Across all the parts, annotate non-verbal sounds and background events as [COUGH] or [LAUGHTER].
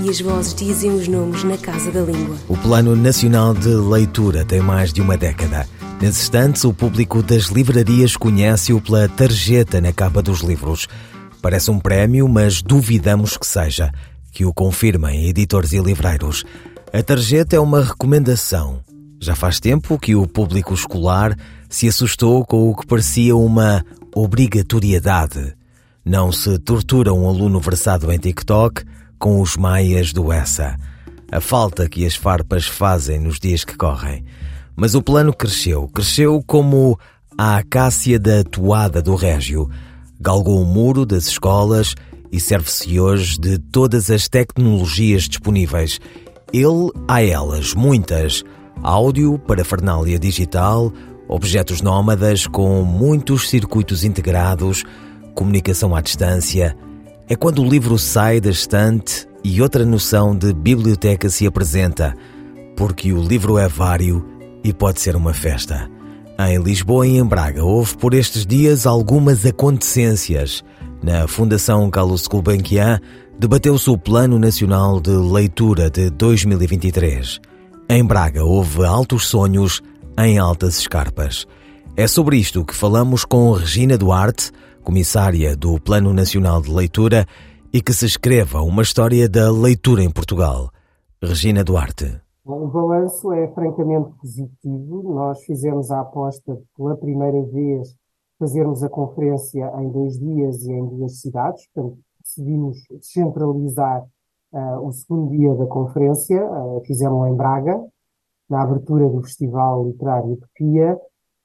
e as vozes dizem os nomes na Casa da Língua. O Plano Nacional de Leitura tem mais de uma década. Nesses instantes, o público das livrarias conhece-o pela tarjeta na capa dos livros. Parece um prémio, mas duvidamos que seja. Que o confirmem editores e livreiros. A tarjeta é uma recomendação. Já faz tempo que o público escolar se assustou com o que parecia uma obrigatoriedade. Não se tortura um aluno versado em TikTok com os maias do Essa. A falta que as farpas fazem nos dias que correm. Mas o plano cresceu, cresceu como a acácia da toada do Régio. Galgou o muro das escolas e serve-se hoje de todas as tecnologias disponíveis. Ele há elas, muitas. Áudio, parafernália digital, objetos nómadas com muitos circuitos integrados, comunicação à distância é quando o livro sai da estante e outra noção de biblioteca se apresenta, porque o livro é vário e pode ser uma festa. Em Lisboa e em Braga houve por estes dias algumas acontecências. Na Fundação Carlos Gulbenkian debateu-se o Plano Nacional de Leitura de 2023. Em Braga houve altos sonhos em altas escarpas. É sobre isto que falamos com Regina Duarte, comissária do Plano Nacional de Leitura, e que se escreva uma história da leitura em Portugal. Regina Duarte. O balanço é francamente positivo. Nós fizemos a aposta de, pela primeira vez, fazermos a conferência em dois dias e em duas cidades. Portanto, decidimos descentralizar uh, o segundo dia da conferência. Uh, fizemos em Braga, na abertura do Festival Literário Utopia,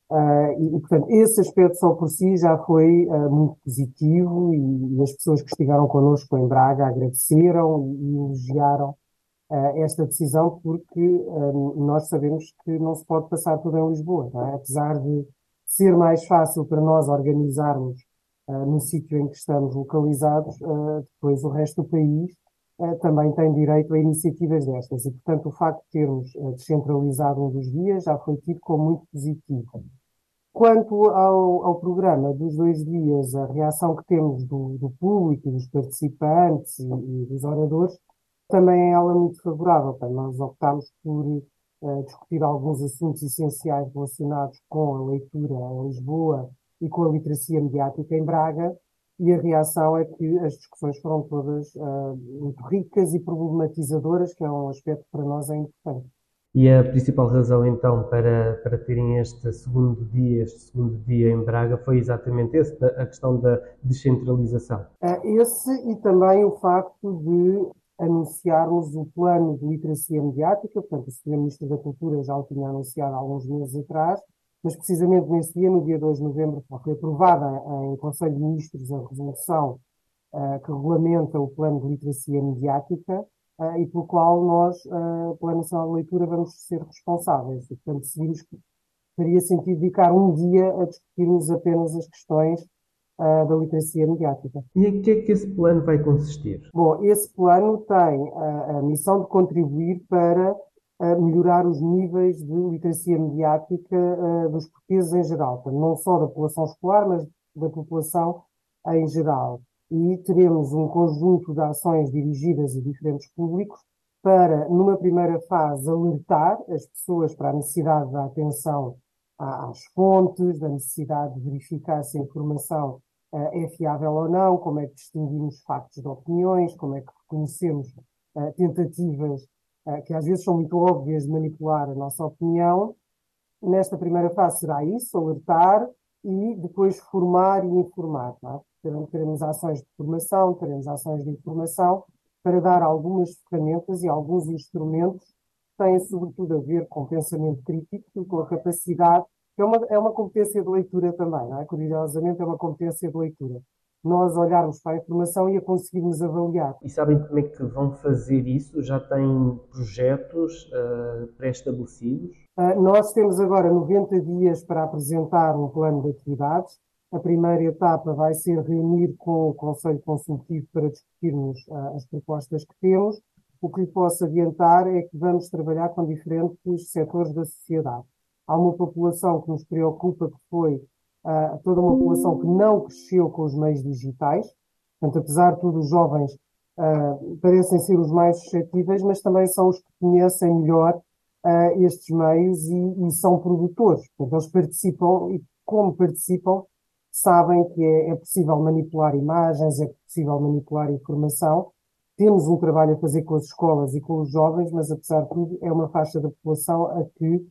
Uh, e, portanto, esse aspecto só por si já foi uh, muito positivo e, e, as pessoas que estiveram connosco em Braga agradeceram e, e elogiaram uh, esta decisão porque nós sabemos que não se pode passar tudo em Lisboa, é? apesar de ser mais fácil para nós organizarmos no sítio em que estamos localizados, depois o resto do país também tem direito a iniciativas destas e, portanto, o facto de termos descentralizado um dos dias já foi tido como muito positivo. Quanto ao, ao, programa dos dois dias, a reação que temos do, do público, dos participantes e, e, dos oradores, também é ela muito favorável. Nós optámos por uh, discutir alguns assuntos essenciais relacionados com a leitura em Lisboa e com a literacia mediática em Braga, e a reação é que as discussões foram todas uh, muito ricas e problematizadoras, que é um aspecto que para nós é importante. E a principal razão então para, para terem este segundo dia, este segundo dia em Braga foi exatamente esse, a questão da descentralização. É esse e também o facto de anunciarmos o plano de literacia mediática, portanto o Sr. Ministro da Cultura já o tinha anunciado há alguns meses atrás, mas precisamente nesse dia, no dia 2 de novembro, foi aprovada em Conselho de Ministros a resolução uh, que regulamenta o plano de literacia mediática, uh, e pelo qual nós, uh, pela Nacional de Leitura, vamos ser responsáveis. E, portanto, decidimos que faria sentido dedicar um dia a discutirmos apenas as questões uh, da literacia mediática. E em que é que esse plano vai consistir? Bom, esse plano tem a, a missão de contribuir para melhorar os níveis de literacia mediática uh, dos portugueses em geral, não só da população escolar, mas da população em geral e teremos um conjunto de ações dirigidas a diferentes públicos para, numa primeira fase, alertar as pessoas para a necessidade da atenção às fontes, da necessidade de verificar se a informação uh, é fiável ou não, como é que distinguimos factos de opiniões, como é que reconhecemos uh, tentativas que às vezes são muito óbvias de manipular a nossa opinião. Nesta primeira fase será isso, alertar e depois formar e informar. Tá? Teremos ações de formação, teremos ações de informação, para dar algumas ferramentas e alguns instrumentos que têm sobretudo a ver com pensamento crítico e com a capacidade, que é uma, é uma competência de leitura também, não é? Curiosamente é uma competência de leitura. Nós olharmos para a informação e a conseguirmos avaliar. E sabem como é que vão fazer isso? Já têm projetos uh, pré-estabelecidos? Uh, nós temos agora 90 dias para apresentar um plano de atividades. A primeira etapa vai ser reunir com o Conselho Consultivo para discutirmos uh, as propostas que temos. O que lhe posso adiantar é que vamos trabalhar com diferentes setores da sociedade. Há uma população que nos preocupa, que foi uh, toda uma população que não cresceu com os meios digitais. Portanto, apesar de tudo, os jovens uh, parecem ser os mais suscetíveis, mas também são os que conhecem melhor estes meios e, e, são produtores. Portanto, eles participam e, como participam, sabem que é, é possível manipular imagens, é possível manipular informação. Temos um trabalho a fazer com as escolas e com os jovens, mas apesar de tudo, é uma faixa da população a que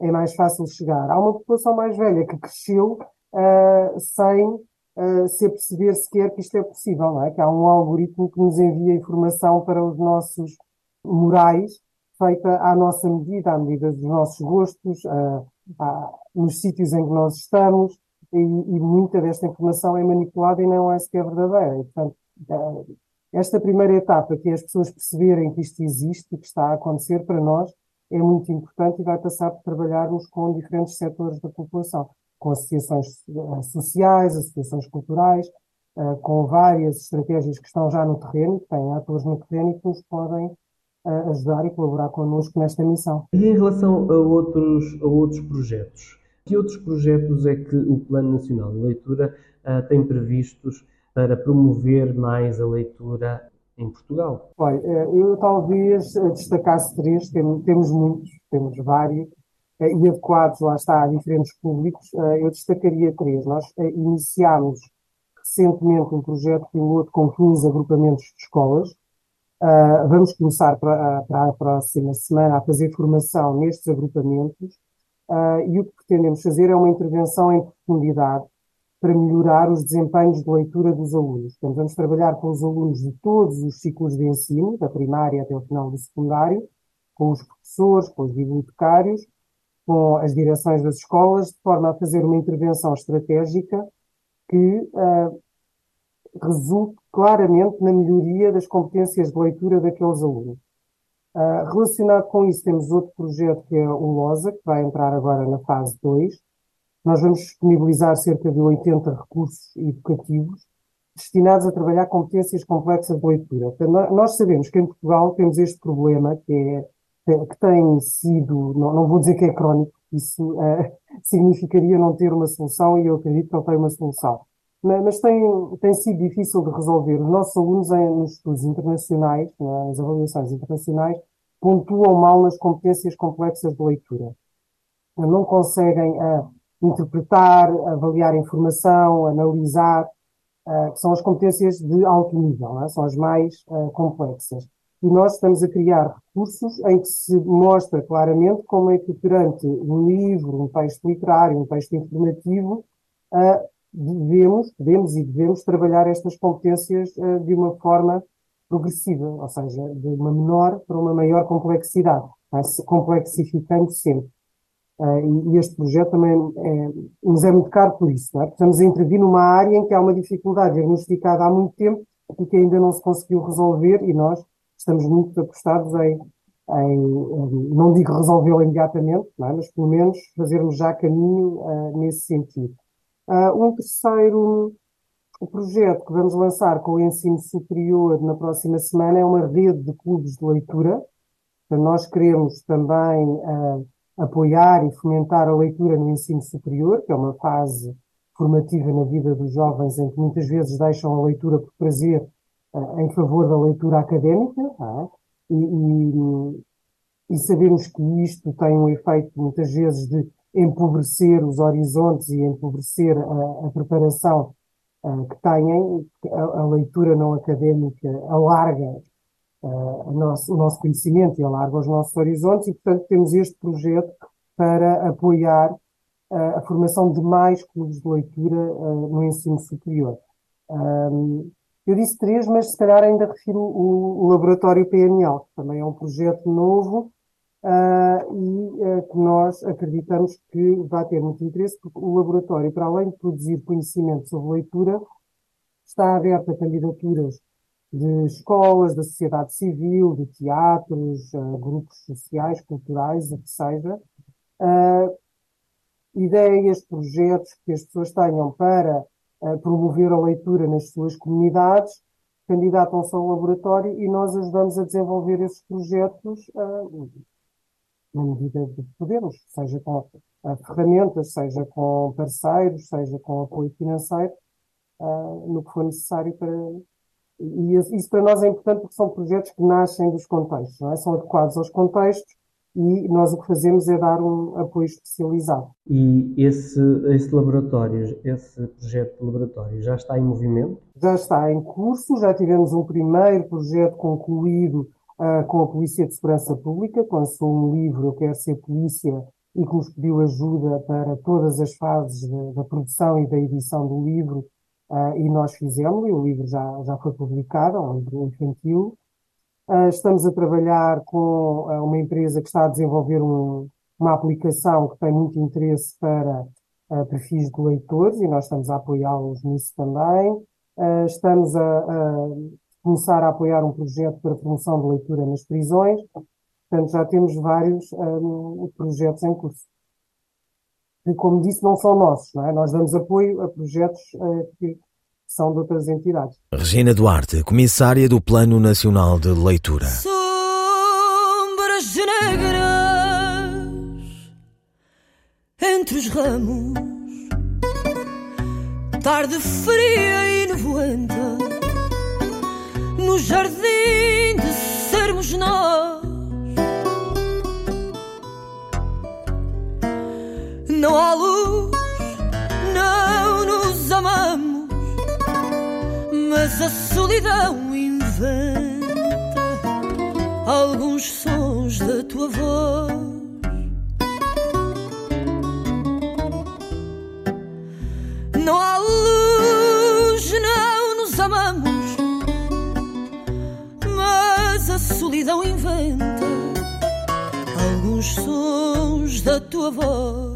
é mais fácil chegar. Há uma população mais velha que cresceu uh, sem uh, se perceber sequer que isto é possível, não é? Que há um algoritmo que nos envia informação para os nossos morais feita à nossa medida, à medida dos nossos gostos, uh, nos sítios em que nós estamos, e, e, muita desta informação é manipulada e não é sequer verdadeira. E, portanto, uh, esta primeira etapa, que é as pessoas perceberem que isto existe e que está a acontecer para nós, é muito importante e vai passar por trabalharmos com diferentes setores da população, com associações eh, sociais, associações culturais, uh, com várias estratégias que estão já no terreno, que têm atores no terreno e que nos podem uh, ajudar e colaborar connosco nesta missão. E em relação a outros, a outros projetos, que outros projetos é que o Plano Nacional de Leitura uh, tem previstos para promover mais a leitura em Portugal? Olha, eh, eu talvez eh, destacasse três, temos muitos, temos vários, eh, e adequados, lá está, a diferentes públicos. Eu destacaria três. Nós iniciámos recentemente um projeto piloto com 15 agrupamentos de escolas. Vamos começar para, para a próxima semana a fazer formação nestes agrupamentos. E o que pretendemos fazer é uma intervenção em profundidade para melhorar os desempenhos de leitura dos alunos. Portanto, vamos trabalhar com os alunos de todos os ciclos de ensino, da primária até o final do secundário, com os professores, com os bibliotecários, com as direções das escolas, de forma a fazer uma intervenção estratégica que uh, resulte claramente na melhoria das competências de leitura daqueles alunos. Uh, relacionado com isso, temos outro projeto que é o LOSA, que vai entrar agora na fase 2, nós vamos disponibilizar cerca de 80 recursos educativos destinados a trabalhar competências complexas de leitura. Nós sabemos que em Portugal temos este problema que, é, que tem sido, não, não vou dizer que é crónico, isso uh, [LAUGHS] significaria não ter uma solução e eu acredito que não tem uma solução. Mas, tem, tem sido difícil de resolver. Os nossos alunos em, nos estudos internacionais, nas avaliações internacionais, pontuam mal nas competências complexas de leitura. Não conseguem uh, interpretar, avaliar informação, analisar, uh, que são as competências de alto nível, é? são as mais uh, complexas. E nós estamos a criar recursos em que se mostra claramente como é que perante um livro, um texto literário, um texto informativo, devemos, podemos e devemos trabalhar estas competências de uma forma progressiva, ou seja, de uma menor para uma maior complexidade, é? complexificando sempre. Uh, e, este projeto também é, nos é muito caro por isso. É? Estamos a intervir numa área em que há uma dificuldade diagnosticada há muito tempo e que ainda não se conseguiu resolver e nós estamos muito apostados em, em, não digo resolvê-lo imediatamente, é? mas pelo menos fazermos já caminho uh, nesse sentido. Uh, um terceiro projeto que vamos lançar com o ensino superior na próxima semana é uma rede de clubes de leitura. Então, nós queremos também apoiar e fomentar a leitura no ensino superior, que é uma fase formativa na vida dos jovens em que muitas vezes deixam a leitura por prazer uh, em favor da leitura académica, é? e, e, e, sabemos que isto tem um efeito muitas vezes de empobrecer os horizontes e empobrecer a, a preparação uh, que têm, a, a leitura não académica alarga uh, nosso, o nosso conhecimento e alarga os nossos horizontes e, portanto, temos este projeto para apoiar uh, a formação de mais clubes de leitura no ensino superior. Um, eu disse três, mas se calhar ainda refiro o, o Laboratório PNL, que também é um projeto novo e uh, que nós acreditamos que vai ter muito interesse, porque o laboratório, para além de produzir conhecimento sobre leitura, está aberto a candidaturas de escolas, da sociedade civil, de teatros, uh, grupos sociais, culturais, o que seja, uh, ideias, projetos que as pessoas tenham para uh, promover a leitura nas suas comunidades, candidatam-se ao laboratório e nós ajudamos a desenvolver esses projetos uh, na medida de podermos, seja com ferramentas, seja com parceiros, seja com apoio financeiro, no que for necessário para. E isso para nós é importante porque são projetos que nascem dos contextos, é? são adequados aos contextos e nós o que fazemos é dar um apoio especializado. E esse, esse laboratório, esse projeto de laboratório já está em movimento? Já está em curso, já tivemos um primeiro projeto concluído uh, com a Polícia de Segurança Pública, sou um livro, Eu Quero Ser Polícia, e que nos pediu ajuda para todas as fases da produção e da edição do livro, uh, e nós fizemos, e o livro já, já foi publicado, é um livro infantil, Uh, estamos a trabalhar com uma empresa que está a desenvolver um, uma aplicação que tem muito interesse para uh, perfis de leitores e nós estamos a apoiá-los nisso também. estamos a, a, começar a apoiar um projeto para promoção de leitura nas prisões. Portanto, já temos vários um, projetos em curso. E, como disse, não são nossos, não é? Nós damos apoio a projetos que são de outras entidades. Regina Duarte, comissária do Plano Nacional de Leitura. Sombras negras entre os ramos, tarde fria e nevoenta, no jardim de sermos nós. Não há luz, não nos amamos mas a solidão inventa alguns sons da tua voz. A solidão inventa alguns sons da tua voz.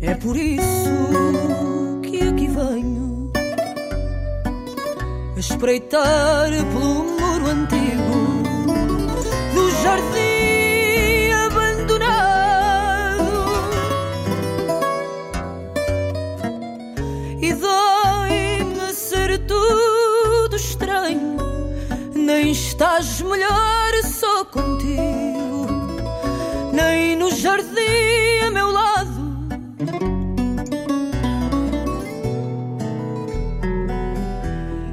É por isso que aqui venho espreitar pelo muro antigo do jardim estás melhor só contigo, nem no jardim a meu lado.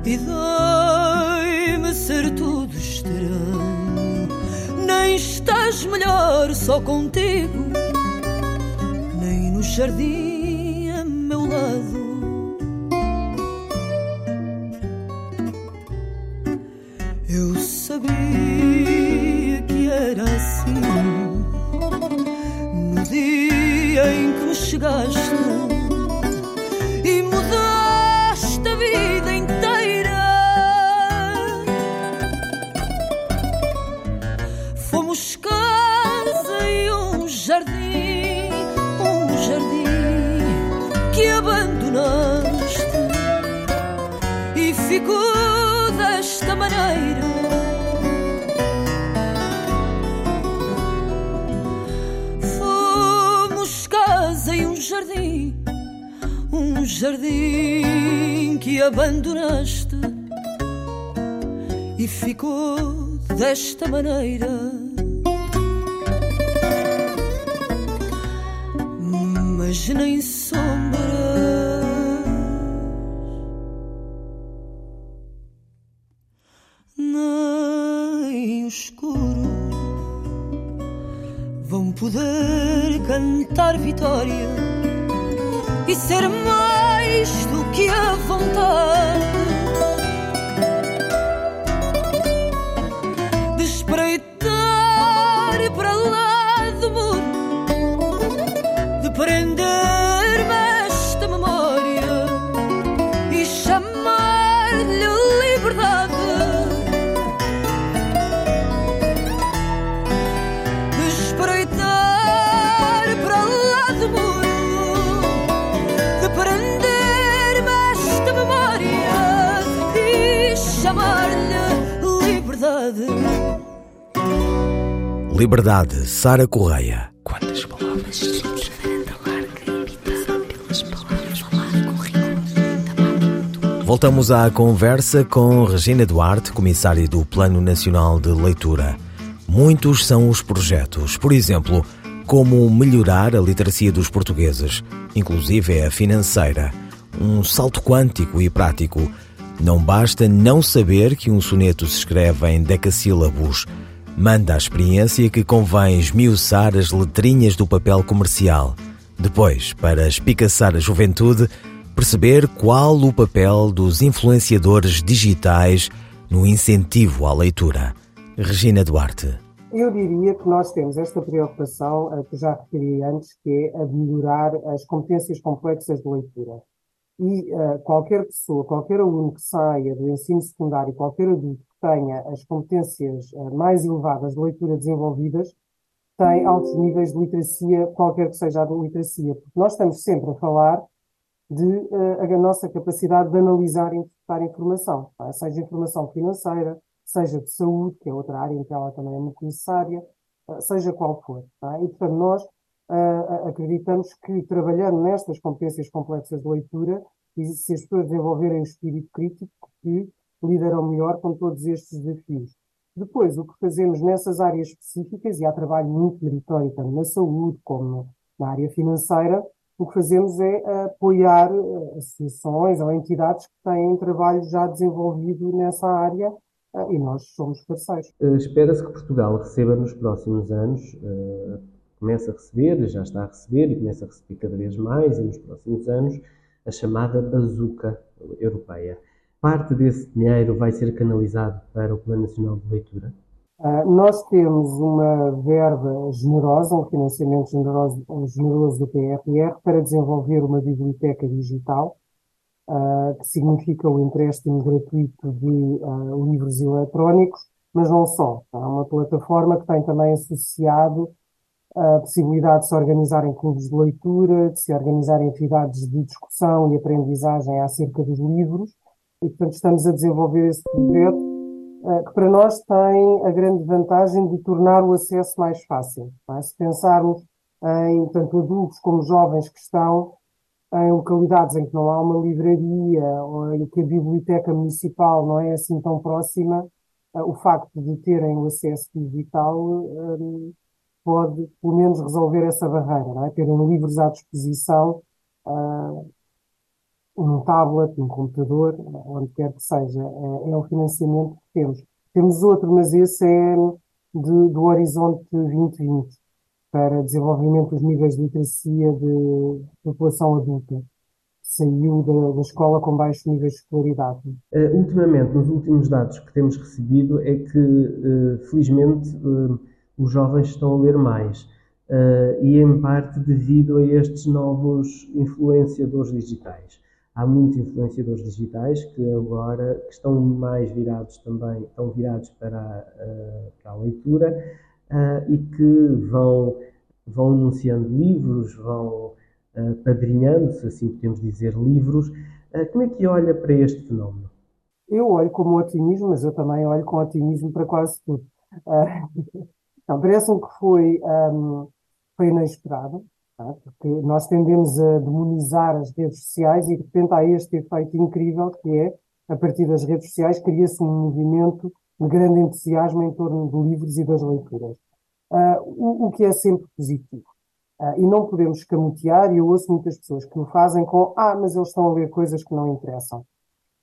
E dói-me ser tudo estranho. Nem estás melhor só contigo, nem no jardim assim no dia em que me chegaste jardim que abandonaste e ficou desta maneira. Mas nem sombra poder cantar vitória e ser mais do que a vontade liberdade. Liberdade, Sara Correia. Quantas palavras? Voltamos à conversa com Regina Duarte, comissária do Plano Nacional de Leitura. Muitos são os projetos, por exemplo, como melhorar a literacia dos portugueses, inclusive é a financeira. Um salto quântico e prático não basta não saber que um soneto se escreve em decassílabos. Manda a experiência que convém esmiuçar as letrinhas do papel comercial. Depois, para espicaçar a juventude, perceber qual o papel dos influenciadores digitais no incentivo à leitura. Regina Duarte. Eu diria que nós temos esta preocupação, que já referi antes, que é a melhorar as competências complexas de leitura. E uh, qualquer pessoa, qualquer aluno que saia do ensino secundário, qualquer adulto que tenha as competências uh, mais elevadas de leitura desenvolvidas, tem altos níveis de literacia, qualquer que seja a literacia. Porque nós estamos sempre a falar de uh, a nossa capacidade de analisar e interpretar informação, tá? seja informação financeira, seja de saúde, que é outra área em que ela também é muito necessária, seja qual for. Tá? E, portanto, nós uh, acreditamos que trabalhando nestas competências complexas de leitura, e se as pessoas desenvolverem o espírito crítico, que lidarão melhor com todos estes desafios. Depois, o que fazemos nessas áreas específicas, e há trabalho muito meritório tanto na saúde como na área financeira, o que fazemos é apoiar eh, associações ou entidades que têm trabalho já desenvolvido nessa área eh, e nós somos parceiros. Uh, Espera-se que Portugal receba nos próximos anos, uh, começa a receber, já está a receber e começa a receber cada vez mais, e nos próximos anos, a chamada bazuca europeia. Parte desse dinheiro vai ser canalizado para o Plano Nacional de Leitura? Uh, nós temos uma verba generosa, um financiamento generoso, generoso do PRR para desenvolver uma biblioteca digital, uh, que significa o empréstimo gratuito de uh, livros eletrónicos, mas não só. É uma plataforma que tem também associado a possibilidade de se organizarem clubes de leitura, de se organizarem atividades de discussão e aprendizagem acerca dos livros, e portanto estamos a desenvolver esse projeto eh, que para nós tem a grande vantagem de tornar o acesso mais fácil. É? Se pensarmos em tanto adultos como jovens que estão em localidades em que não há uma livraria ou em que a biblioteca municipal não é assim tão próxima, eh, o facto de terem o acesso digital eh, pode, pelo menos, resolver essa barreira, não é? Terem livros à disposição, uh, um tablet, um computador, onde quer que seja, é, é o financiamento que temos. Temos outro, mas esse é de, do Horizonte 2020, para desenvolvimento dos níveis de literacia de população adulta. Saiu da, da escola com baixos níveis de escolaridade. Uh, ultimamente, nos últimos dados que temos recebido, é que, uh, felizmente, uh, os jovens estão a ler mais. e em parte devido a estes novos influenciadores digitais há muitos influenciadores digitais que agora que estão mais virados também, estão virados para a, para a leitura uh, e que vão, vão anunciando livros, vão uh, padrinhando, se assim podemos dizer, livros. Uh, como é que olha para este fenómeno? Eu olho com otimismo, mas eu também olho com otimismo para quase tudo. [LAUGHS] Uh, parece-me que foi, um, foi inesperado, Tá? Porque nós tendemos a demonizar as redes sociais e de repente há este efeito incrível que é, a partir das redes sociais, cria-se um movimento de grande entusiasmo em torno de livros e das leituras. Uh, o, o, que é sempre positivo. Uh, e não podemos escamotear, e eu ouço muitas pessoas que o fazem com ah, mas eles estão a ler coisas que não interessam.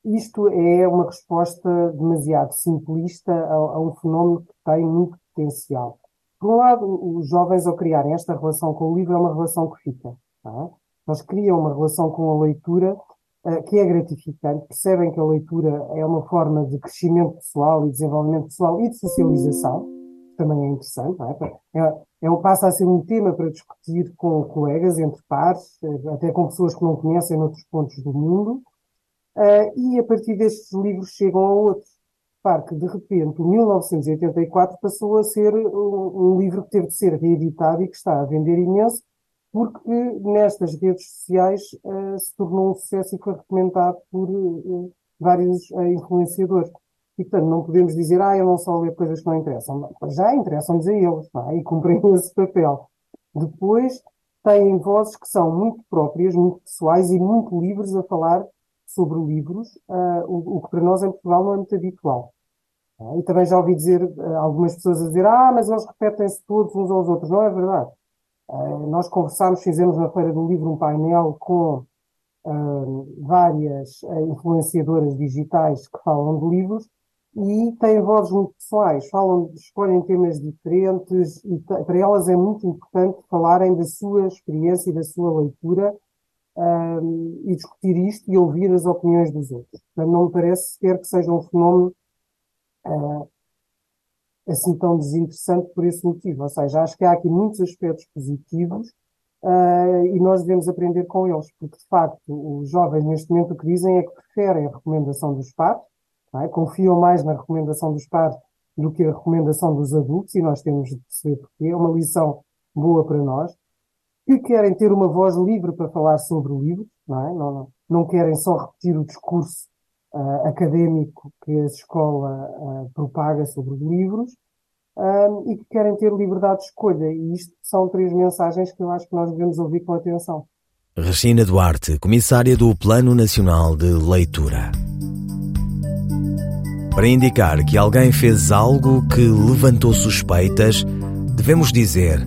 Isto é uma resposta demasiado simplista a, a um fenómeno que tem muito potencial. Por um lado, os jovens, ao criarem esta relação com o livro, é uma relação que fica. É? Eles criam uma relação com a leitura uh, que é gratificante, percebem que a leitura é uma forma de crescimento pessoal e desenvolvimento pessoal e de socialização, que também é interessante, é? É, é, passa a ser um tema para discutir com colegas, entre pares, eh, até com pessoas que não conhecem noutros pontos do mundo, uh, e a partir destes livros chegam a outros. Repare que, de repente, o 1984 passou a ser um, um, livro que teve de ser reeditado e que está a vender imenso, porque nestas redes sociais uh, se tornou um sucesso e foi recomendado por uh, vários uh, influenciadores. E, portanto, não podemos dizer, ah, eu não só ler coisas que não interessam. Já interessam-nos a eles, é? e cumprem [LAUGHS] esse papel. Depois, têm vozes que são muito próprias, muito pessoais e muito livres a falar sobre livros, uh, o, o, que para nós em Portugal não é muito habitual. Uh, e também já ouvi dizer, uh, algumas pessoas a dizer, ah, mas eles repetem-se todos uns aos outros. Não é verdade. nós conversámos, fizemos na Feira do Livro um painel com várias influenciadoras digitais que falam de livros e têm vozes muito pessoais, falam, escolhem temas diferentes e para elas é muito importante falarem da sua experiência e da sua leitura um, e discutir isto e ouvir as opiniões dos outros. Portanto, não me parece sequer que seja um fenómeno uh, assim tão desinteressante por esse motivo. Ou seja, acho que há aqui muitos aspectos positivos uh, e nós devemos aprender com eles, porque de facto os jovens neste momento o que dizem é que preferem a recomendação dos pais, é? confiam mais na recomendação dos pais do que a recomendação dos adultos e nós temos de perceber porque é uma lição boa para nós que querem ter uma voz livre para falar sobre o livro, não, é? não, não querem só repetir o discurso uh, académico que a escola uh, propaga sobre os livros, uh, e que querem ter liberdade de escolha. E isto são três mensagens que eu acho que nós devemos ouvir com atenção. Regina Duarte, comissária do Plano Nacional de Leitura. Para indicar que alguém fez algo que levantou suspeitas, devemos dizer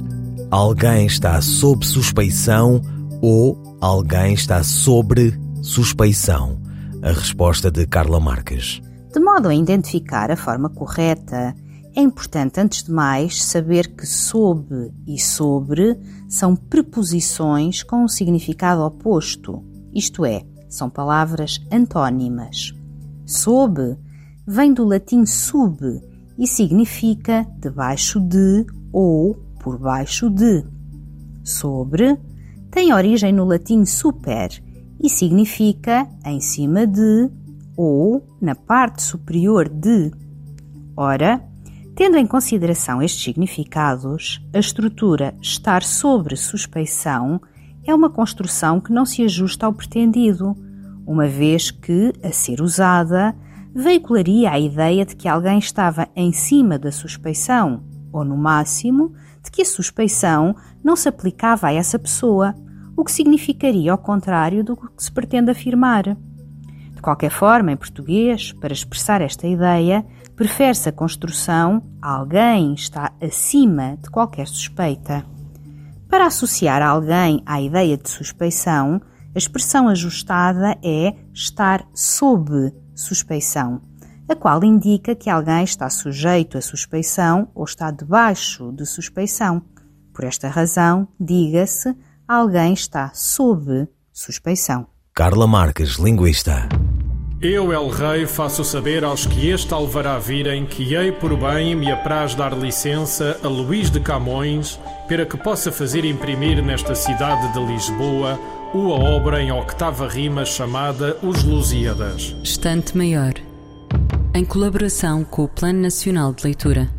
alguém está sob suspeição ou alguém está sobre suspeição? A resposta de Carla Marques. De modo a identificar a forma correta, é importante, antes de mais, saber que sob e sobre são preposições com um significado oposto, isto é, são palavras antónimas. Sob vem do latim sub e significa debaixo de ou por baixo de. Sobre tem origem no latim super e significa em cima de ou na parte superior de. Ora, tendo em consideração estes significados, a estrutura estar sobre suspeição é uma construção que não se ajusta ao pretendido, uma vez que, a ser usada, veicularia a ideia de que alguém estava em cima da suspeição, ou no máximo, de que a suspeição não se aplicava a essa pessoa, o que significaria ao contrário do que se pretende afirmar. De qualquer forma, em português, para expressar esta ideia, prefere-se a construção alguém está acima de qualquer suspeita. Para associar alguém à ideia de suspeição, a expressão ajustada é estar sob suspeição a qual indica que alguém está sujeito a suspeição ou está debaixo de suspeição. Por esta razão, diga-se alguém está sob suspeição. Carla Marques, linguista. Eu, El Rei, faço saber aos que este alvará virem que hei por bem me apraz dar licença a Luís de Camões para que possa fazer imprimir nesta cidade de Lisboa uma obra em octava rima chamada Os Lusíadas. Estante Maior em colaboração com o Plano Nacional de Leitura.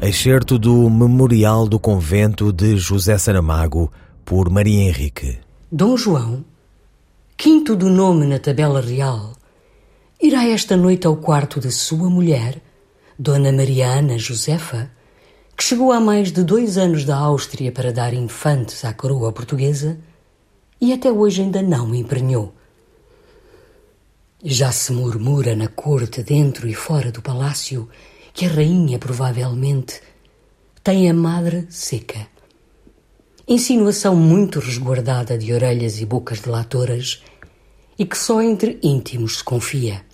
Excerto do Memorial do Convento de José Saramago, por Maria Henrique. Dom João, quinto do nome na tabela real, irá esta noite ao quarto de sua mulher, Dona Mariana Josefa, que chegou há mais de dois anos da Áustria para dar infantes à coroa portuguesa e até hoje ainda não emprenhou. Já se murmura na corte, dentro e fora do palácio, que a rainha provavelmente tem a madre seca. Insinuação muito resguardada de orelhas e bocas delatoras e que só entre íntimos se confia.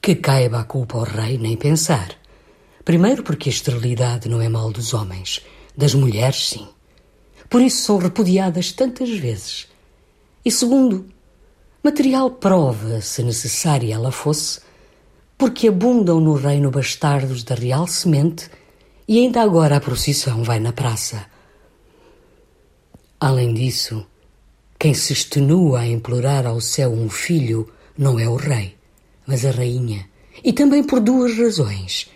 Que caiba a culpa ao rei, nem pensar. Primeiro, porque a esterilidade não é mal dos homens, das mulheres, sim. Por isso são repudiadas tantas vezes. E segundo, Material prova, se necessária ela fosse, porque abundam no reino bastardos da real semente e ainda agora a procissão vai na praça. Além disso, quem se extenua a implorar ao céu um filho não é o rei, mas a rainha, e também por duas razões.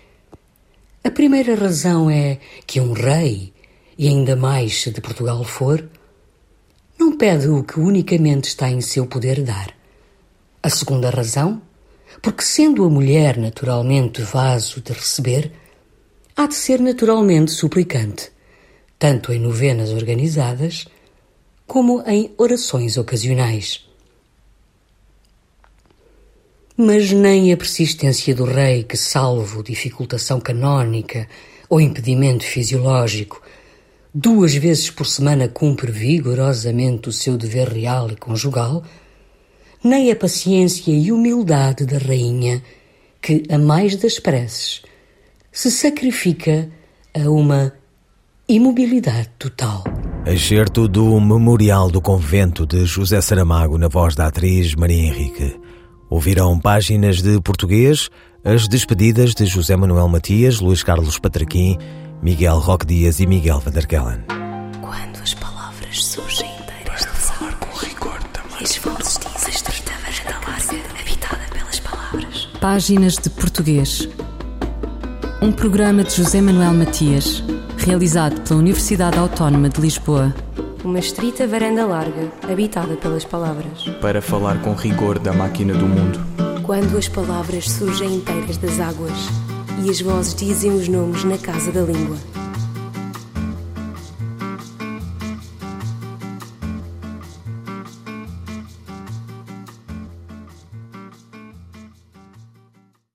A primeira razão é que um rei, e ainda mais se de Portugal for, pede o que unicamente está em seu poder dar. A segunda razão, porque sendo a mulher naturalmente vaso de receber, há de ser naturalmente suplicante, tanto em novenas organizadas como em orações ocasionais. Mas nem a persistência do rei, que, salvo dificultação canónica ou impedimento fisiológico, duas vezes por semana cumpre vigorosamente o seu dever real e conjugal, nem a paciência e humildade da rainha, que, a mais das preces, se sacrifica a uma imobilidade total. Excerto do Memorial do Convento de José Saramago na voz da atriz Maria Henrique. Ouvirão páginas de português, as despedidas de José Manuel Matias, Luís Carlos Patraquim, Miguel Roque Dias e Miguel Vanderkellen. Quando as palavras surgem inteiras de falar com rigor também. Varanda larga, habitada pelas palavras. Páginas de português. Um programa de José Manuel Matias, realizado pela Universidade Autónoma de Lisboa. Uma estrita varanda larga, habitada pelas palavras. Para falar com rigor da máquina do mundo. Quando as palavras surgem inteiras das águas e as vozes dizem os nomes na casa da língua.